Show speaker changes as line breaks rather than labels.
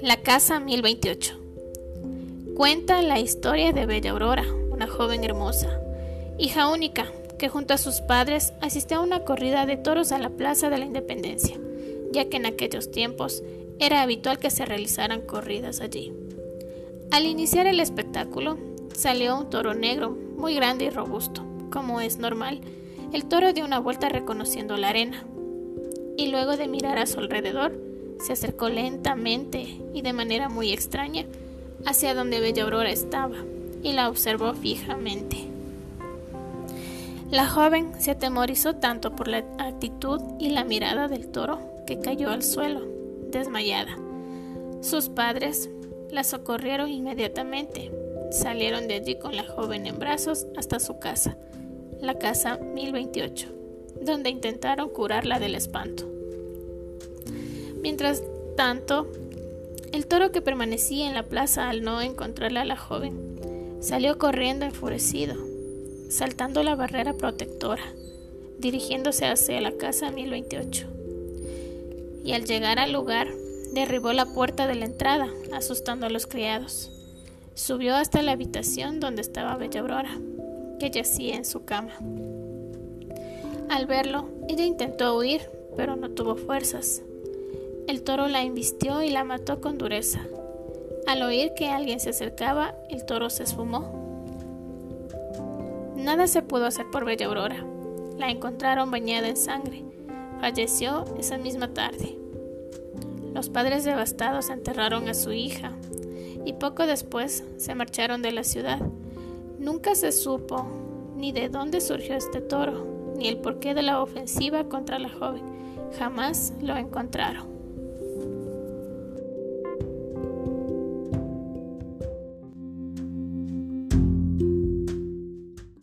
La Casa 1028. Cuenta la historia de Bella Aurora, una joven hermosa, hija única, que junto a sus padres asistió a una corrida de toros a la Plaza de la Independencia, ya que en aquellos tiempos era habitual que se realizaran corridas allí. Al iniciar el espectáculo, salió un toro negro, muy grande y robusto. Como es normal, el toro dio una vuelta reconociendo la arena, y luego de mirar a su alrededor, se acercó lentamente y de manera muy extraña hacia donde Bella Aurora estaba y la observó fijamente. La joven se atemorizó tanto por la actitud y la mirada del toro que cayó al suelo, desmayada. Sus padres la socorrieron inmediatamente. Salieron de allí con la joven en brazos hasta su casa, la casa 1028, donde intentaron curarla del espanto. Mientras tanto, el toro que permanecía en la plaza al no encontrarla a la joven, salió corriendo enfurecido, saltando la barrera protectora, dirigiéndose hacia la casa 1028. Y al llegar al lugar, derribó la puerta de la entrada, asustando a los criados. Subió hasta la habitación donde estaba Bella Aurora, que yacía en su cama. Al verlo, ella intentó huir, pero no tuvo fuerzas. El toro la embistió y la mató con dureza. Al oír que alguien se acercaba, el toro se esfumó. Nada se pudo hacer por Bella Aurora. La encontraron bañada en sangre. Falleció esa misma tarde. Los padres devastados enterraron a su hija y poco después se marcharon de la ciudad. Nunca se supo ni de dónde surgió este toro, ni el porqué de la ofensiva contra la joven. Jamás lo encontraron.